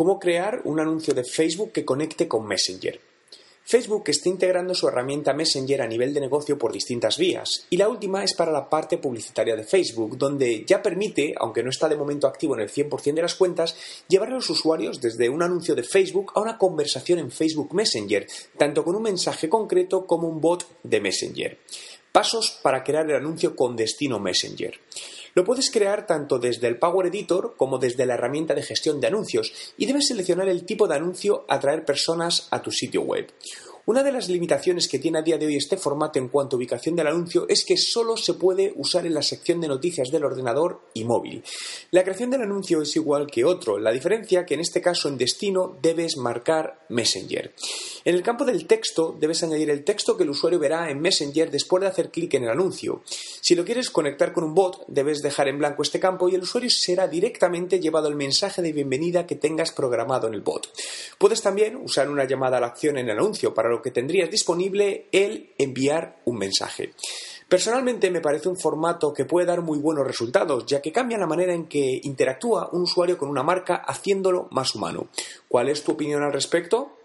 cómo crear un anuncio de Facebook que conecte con Messenger. Facebook está integrando su herramienta Messenger a nivel de negocio por distintas vías, y la última es para la parte publicitaria de Facebook, donde ya permite, aunque no está de momento activo en el 100% de las cuentas, llevar a los usuarios desde un anuncio de Facebook a una conversación en Facebook Messenger, tanto con un mensaje concreto como un bot de Messenger. Pasos para crear el anuncio con destino Messenger. Lo puedes crear tanto desde el Power Editor como desde la herramienta de gestión de anuncios y debes seleccionar el tipo de anuncio a traer personas a tu sitio web. Una de las limitaciones que tiene a día de hoy este formato en cuanto a ubicación del anuncio es que solo se puede usar en la sección de noticias del ordenador y móvil. La creación del anuncio es igual que otro, la diferencia que en este caso en destino debes marcar Messenger. En el campo del texto debes añadir el texto que el usuario verá en Messenger después de hacer clic en el anuncio. Si lo quieres conectar con un bot, debes dejar en blanco este campo y el usuario será directamente llevado al mensaje de bienvenida que tengas programado en el bot. Puedes también usar una llamada a la acción en el anuncio para que tendrías disponible el enviar un mensaje. Personalmente me parece un formato que puede dar muy buenos resultados, ya que cambia la manera en que interactúa un usuario con una marca haciéndolo más humano. ¿Cuál es tu opinión al respecto?